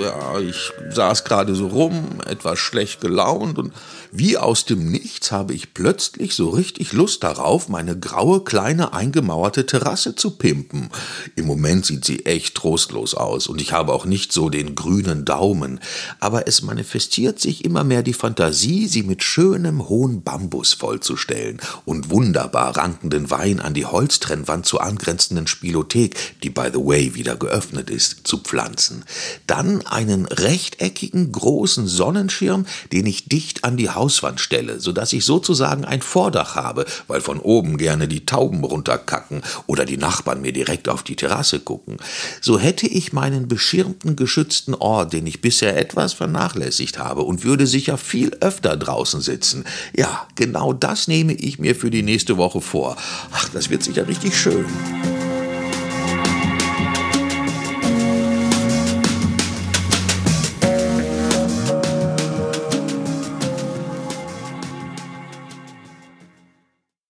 ja, ich saß gerade so rum, etwas schlecht gelaunt und wie aus dem Nichts habe ich plötzlich so richtig Lust darauf, meine graue, kleine, eingemauerte Terrasse zu pimpen. Im Moment sieht sie echt trostlos aus und ich habe auch nicht so den grünen Daumen, aber es manifestiert sich immer mehr die Fantasie, sie mit schönem, hohen Bambus vollzustellen und wunderbar rankenden Wein an die Holztrennwand zur angrenzenden Spielothek, die by the way wieder geöffnet ist, zu pflanzen. Dann einen rechteckigen großen Sonnenschirm, den ich dicht an die Hauswand stelle, sodass ich sozusagen ein Vordach habe, weil von oben gerne die Tauben runterkacken oder die Nachbarn mir direkt auf die Terrasse gucken. So hätte ich meinen beschirmten, geschützten Ort, den ich bisher etwas vernachlässigt habe und würde sicher viel öfter draußen sitzen. Ja, genau das nehme ich mir für die nächste Woche vor. Ach, das wird sicher richtig schön.